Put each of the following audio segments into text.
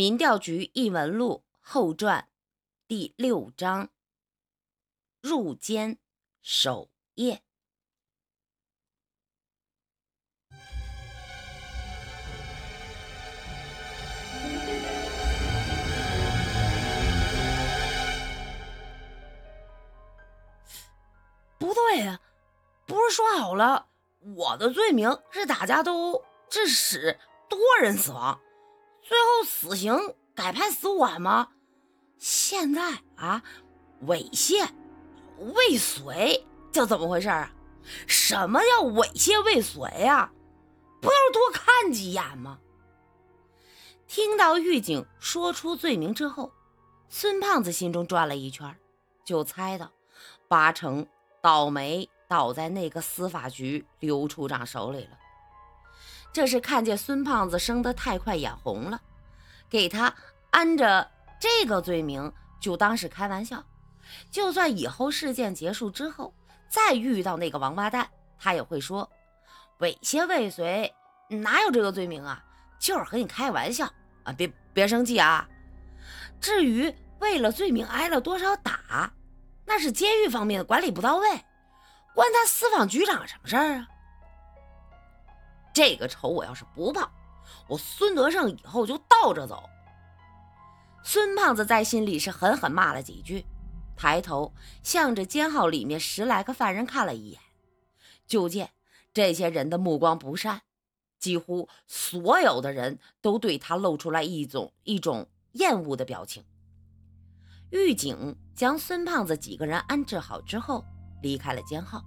民调局异闻录后传第六章：入监守夜。不对呀，不是说好了，我的罪名是打架斗殴致使多人死亡，最后死刑改判死缓吗？现在啊，猥亵、未遂，这怎么回事啊？什么叫猥亵未遂啊？不要多看几眼吗？听到狱警说出罪名之后，孙胖子心中转了一圈，就猜到八成。倒霉倒在那个司法局刘处长手里了。这是看见孙胖子升得太快，眼红了，给他安着这个罪名，就当是开玩笑。就算以后事件结束之后，再遇到那个王八蛋，他也会说：“猥亵未遂，哪有这个罪名啊？就是和你开玩笑啊！别别生气啊！至于为了罪名挨了多少打。”那是监狱方面的管理不到位，关他司法局长什么事儿啊？这个仇我要是不报，我孙德胜以后就倒着走。孙胖子在心里是狠狠骂了几句，抬头向着监号里面十来个犯人看了一眼，就见这些人的目光不善，几乎所有的人都对他露出来一种一种厌恶的表情。狱警将孙胖子几个人安置好之后，离开了监号。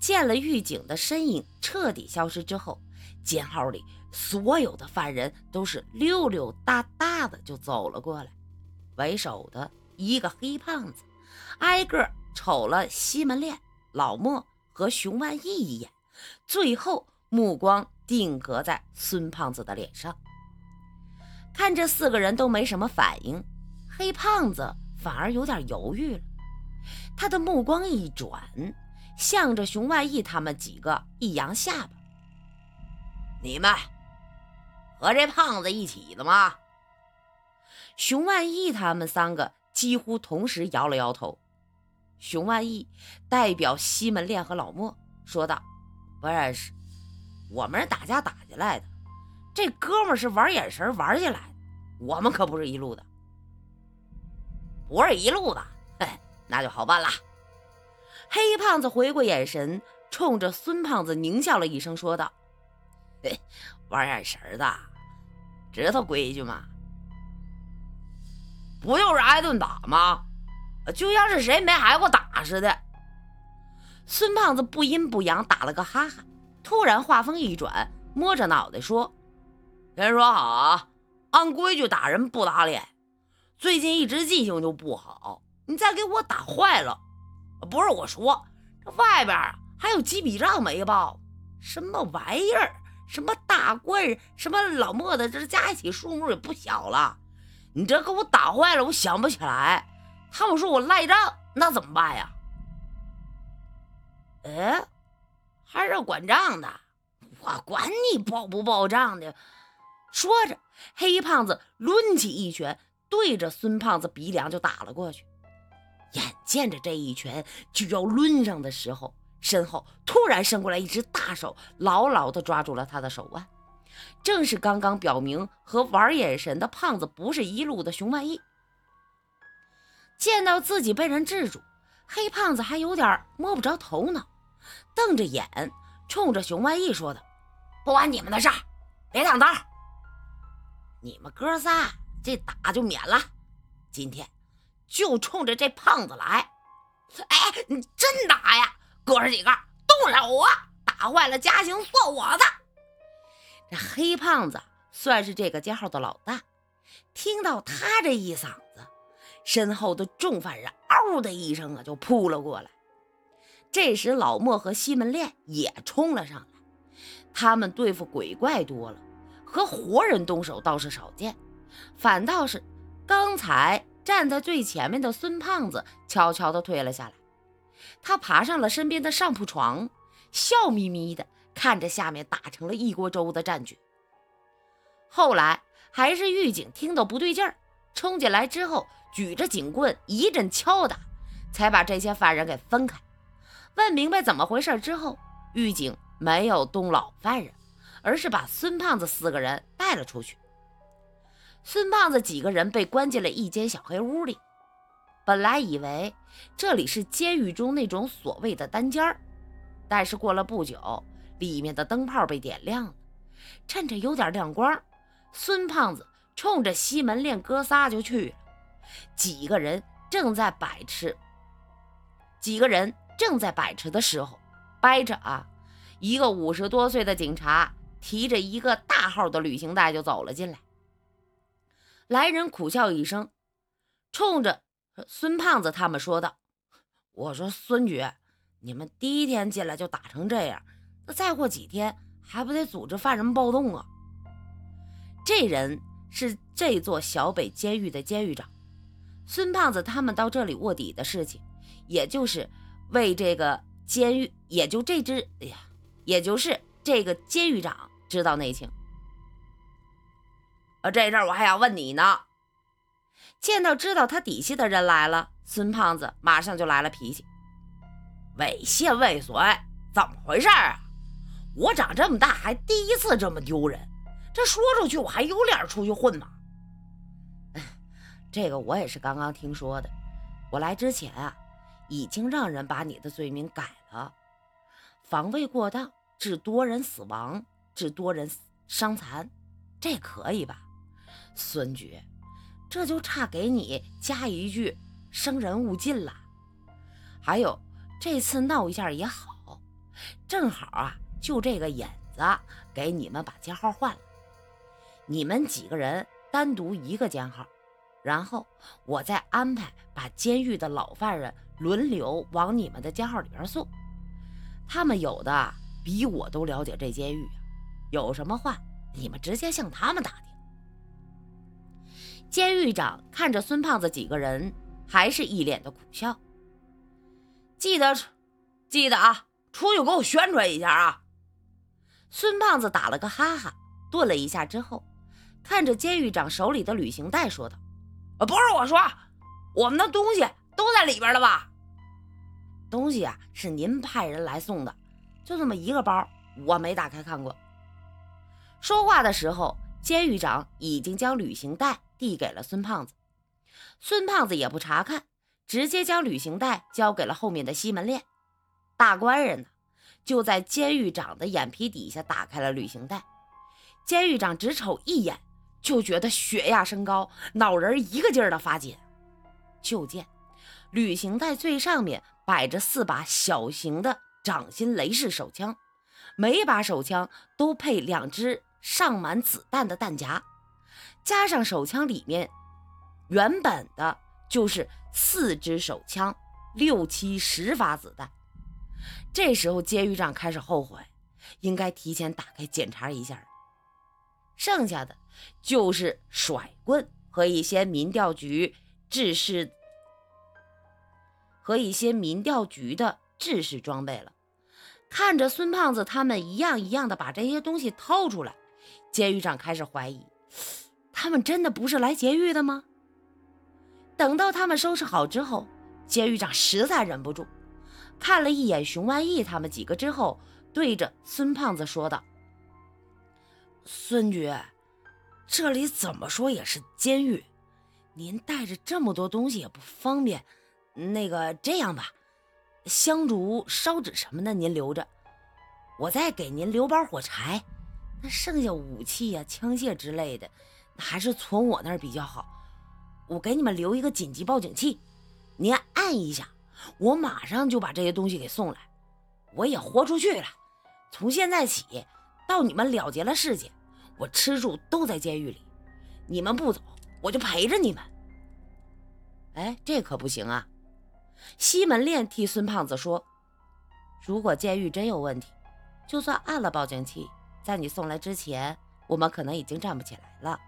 见了狱警的身影彻底消失之后，监号里所有的犯人都是溜溜达达的就走了过来。为首的一个黑胖子，挨个瞅了西门烈、老莫和熊万义一眼，最后目光定格在孙胖子的脸上。看这四个人都没什么反应。黑胖子反而有点犹豫了，他的目光一转，向着熊万义他们几个一扬下巴：“你们和这胖子一起的吗？”熊万义他们三个几乎同时摇了摇头。熊万义代表西门烈和老莫说道：“不认识，我们是打架打起来的，这哥们是玩眼神玩起来的，我们可不是一路的。”不是一路的，嘿，那就好办了。黑胖子回过眼神，冲着孙胖子狞笑了一声，说道：“嘿，玩眼神的，知道规矩吗？不就是挨顿打吗？就像是谁没挨过打似的。”孙胖子不阴不阳打了个哈哈，突然话锋一转，摸着脑袋说：“先说好啊，按规矩打人不打脸。”最近一直记性就不好，你再给我打坏了，不是我说，这外边还有几笔账没报，什么玩意儿？什么大官人，什么老莫的，这加一起数目也不小了。你这给我打坏了，我想不起来。他们说我赖账，那怎么办呀？哎，还是管账的，我管你报不报账的。说着，黑胖子抡起一拳。对着孙胖子鼻梁就打了过去，眼见着这一拳就要抡上的时候，身后突然伸过来一只大手，牢牢地抓住了他的手腕。正是刚刚表明和玩眼神的胖子不是一路的熊万义。见到自己被人制住，黑胖子还有点摸不着头脑，瞪着眼冲着熊万义说道：“不关你们的事儿，别挡道，你们哥仨。”这打就免了，今天就冲着这胖子来！哎，你真打呀？哥儿几个动手啊！打坏了家刑算我的。这黑胖子算是这个家号的老大，听到他这一嗓子，身后的众犯人嗷的一声啊就扑了过来。这时老莫和西门烈也冲了上来，他们对付鬼怪多了，和活人动手倒是少见。反倒是刚才站在最前面的孙胖子悄悄地退了下来，他爬上了身边的上铺床，笑眯眯地看着下面打成了一锅粥的战局。后来还是狱警听到不对劲儿，冲进来之后，举着警棍一阵敲打，才把这些犯人给分开。问明白怎么回事之后，狱警没有动老犯人，而是把孙胖子四个人带了出去。孙胖子几个人被关进了一间小黑屋里。本来以为这里是监狱中那种所谓的单间儿，但是过了不久，里面的灯泡被点亮了，趁着有点亮光，孙胖子冲着西门链哥仨就去了。几个人正在摆吃，几个人正在摆吃的时候，掰着啊，一个五十多岁的警察提着一个大号的旅行袋就走了进来。来人苦笑一声，冲着。孙胖子他们说道：“我说孙局，你们第一天进来就打成这样，那再过几天还不得组织犯人暴动啊？”这人是这座小北监狱的监狱长。孙胖子他们到这里卧底的事情，也就是为这个监狱，也就这只，哎呀，也就是这个监狱长知道内情。啊，这事儿我还要问你呢。见到知道他底细的人来了，孙胖子马上就来了脾气，猥亵未遂，怎么回事啊？我长这么大还第一次这么丢人，这说出去我还有脸出去混吗？这个我也是刚刚听说的。我来之前啊，已经让人把你的罪名改了，防卫过当致多人死亡，致多人伤残，这可以吧，孙局？这就差给你加一句“生人勿近”了。还有这次闹一下也好，正好啊，就这个引子给你们把监号换了。你们几个人单独一个监号，然后我再安排把监狱的老犯人轮流往你们的监号里边送。他们有的比我都了解这监狱，有什么话你们直接向他们打听。监狱长看着孙胖子几个人，还是一脸的苦笑。记得，记得啊，出去给我宣传一下啊！孙胖子打了个哈哈，顿了一下之后，看着监狱长手里的旅行袋说道：“不是我说，我们的东西都在里边了吧？东西啊，是您派人来送的，就这么一个包，我没打开看过。”说话的时候，监狱长已经将旅行袋。递给了孙胖子，孙胖子也不查看，直接将旅行袋交给了后面的西门链。大官人呢，就在监狱长的眼皮底下打开了旅行袋。监狱长只瞅一眼，就觉得血压升高，脑仁一个劲儿的发紧。就见旅行袋最上面摆着四把小型的掌心雷式手枪，每把手枪都配两只上满子弹的弹夹。加上手枪里面原本的就是四支手枪，六七十发子弹。这时候监狱长开始后悔，应该提前打开检查一下。剩下的就是甩棍和一些民调局制式和一些民调局的制式装备了。看着孙胖子他们一样一样的把这些东西掏出来，监狱长开始怀疑。他们真的不是来劫狱的吗？等到他们收拾好之后，监狱长实在忍不住，看了一眼熊万义他们几个之后，对着孙胖子说道：“孙局，这里怎么说也是监狱，您带着这么多东西也不方便。那个这样吧，香烛、烧纸什么的您留着，我再给您留包火柴。那剩下武器呀、枪械之类的。”还是存我那儿比较好。我给你们留一个紧急报警器，您按一下，我马上就把这些东西给送来。我也豁出去了，从现在起到你们了结了事情，我吃住都在监狱里。你们不走，我就陪着你们。哎，这可不行啊！西门链替孙胖子说：“如果监狱真有问题，就算按了报警器，在你送来之前，我们可能已经站不起来了。”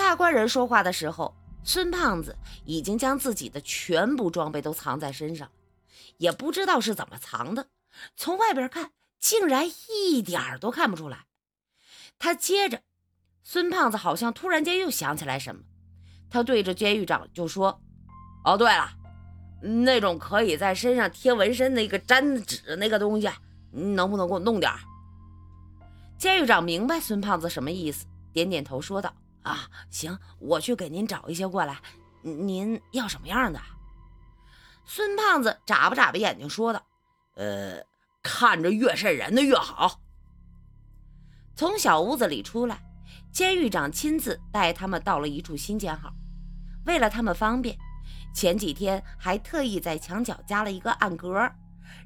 大官人说话的时候，孙胖子已经将自己的全部装备都藏在身上，也不知道是怎么藏的。从外边看，竟然一点都看不出来。他接着，孙胖子好像突然间又想起来什么，他对着监狱长就说：“哦，对了，那种可以在身上贴纹身的一个粘纸那个东西，你能不能给我弄点？”监狱长明白孙胖子什么意思，点点头说道：“啊，行，我去给您找一些过来。您要什么样的？”孙胖子眨巴眨巴眼睛说道：“呃，看着越瘆人的越好。”从小屋子里出来，监狱长亲自带他们到了一处新监号。为了他们方便，前几天还特意在墙角加了一个暗格，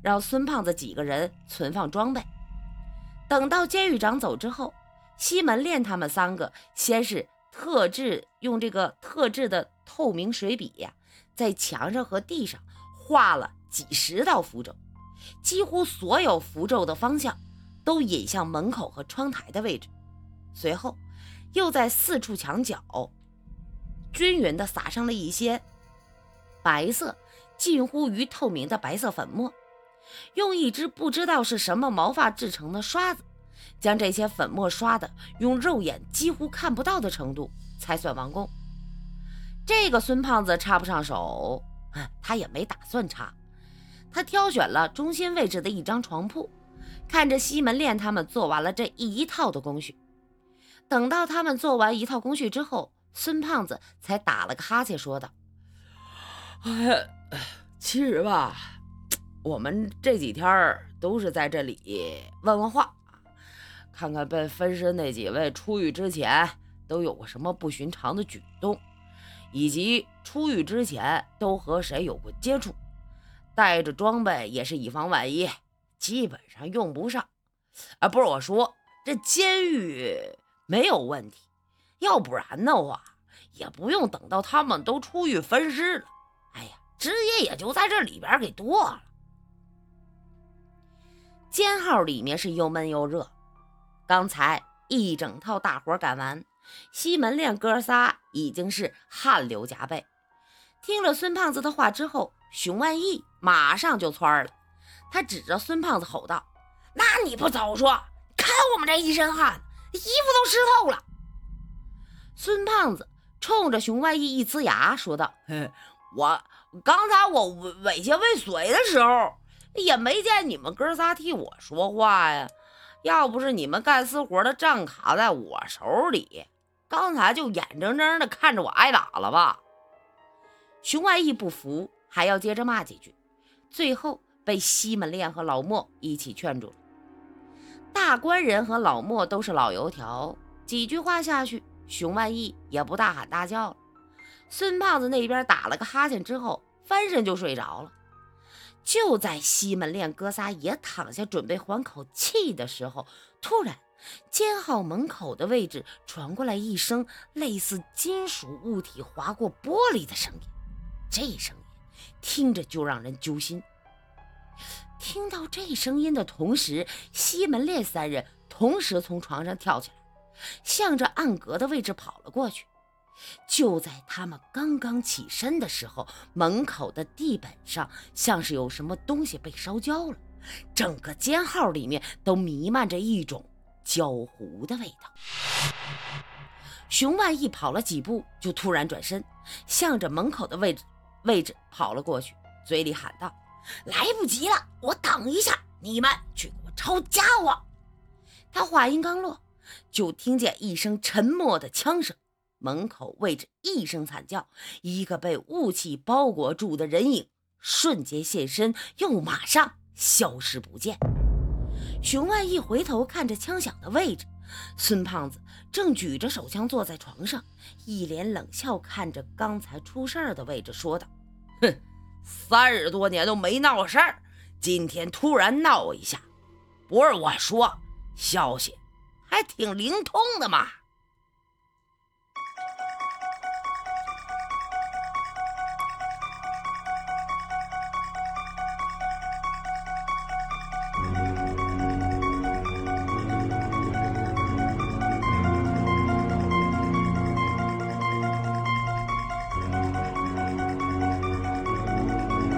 让孙胖子几个人存放装备。等到监狱长走之后，西门练他们三个先是特制用这个特制的透明水笔呀，在墙上和地上画了几十道符咒，几乎所有符咒的方向都引向门口和窗台的位置。随后，又在四处墙角均匀地撒上了一些白色、近乎于透明的白色粉末。用一支不知道是什么毛发制成的刷子，将这些粉末刷的用肉眼几乎看不到的程度，才算完工。这个孙胖子插不上手，他也没打算插。他挑选了中心位置的一张床铺，看着西门练他们做完了这一套的工序。等到他们做完一套工序之后，孙胖子才打了个哈欠，说道：“哎，其实吧。”我们这几天都是在这里问问话，看看被分尸那几位出狱之前都有过什么不寻常的举动，以及出狱之前都和谁有过接触，带着装备也是以防万一，基本上用不上。啊，不是我说，这监狱没有问题，要不然的话也不用等到他们都出狱分尸了，哎呀，直接也就在这里边给剁了。监号里面是又闷又热，刚才一整套大活干完，西门练哥仨已经是汗流浃背。听了孙胖子的话之后，熊万义马上就窜了，他指着孙胖子吼道：“那你不早说！看我们这一身汗，衣服都湿透了。”孙胖子冲着熊万义一呲牙说道：“我刚才我猥亵未遂的时候。”也没见你们哥仨替我说话呀！要不是你们干私活的账卡在我手里，刚才就眼睁睁的看着我挨打了吧？熊万义不服，还要接着骂几句，最后被西门烈和老莫一起劝住了。大官人和老莫都是老油条，几句话下去，熊万义也不大喊大叫了。孙胖子那边打了个哈欠之后，翻身就睡着了。就在西门练哥仨也躺下准备缓口气的时候，突然监号门口的位置传过来一声类似金属物体划过玻璃的声音。这声音听着就让人揪心。听到这声音的同时，西门烈三人同时从床上跳起来，向着暗格的位置跑了过去。就在他们刚刚起身的时候，门口的地板上像是有什么东西被烧焦了，整个监号里面都弥漫着一种焦糊的味道。熊万义跑了几步，就突然转身，向着门口的位置位置跑了过去，嘴里喊道：“来不及了，我等一下，你们去给我抄家伙！”他话音刚落，就听见一声沉默的枪声。门口位置一声惨叫，一个被雾气包裹住的人影瞬间现身，又马上消失不见。熊万一回头看着枪响的位置，孙胖子正举着手枪坐在床上，一脸冷笑看着刚才出事儿的位置，说道：“哼，三十多年都没闹事儿，今天突然闹一下，不是我说，消息还挺灵通的嘛。”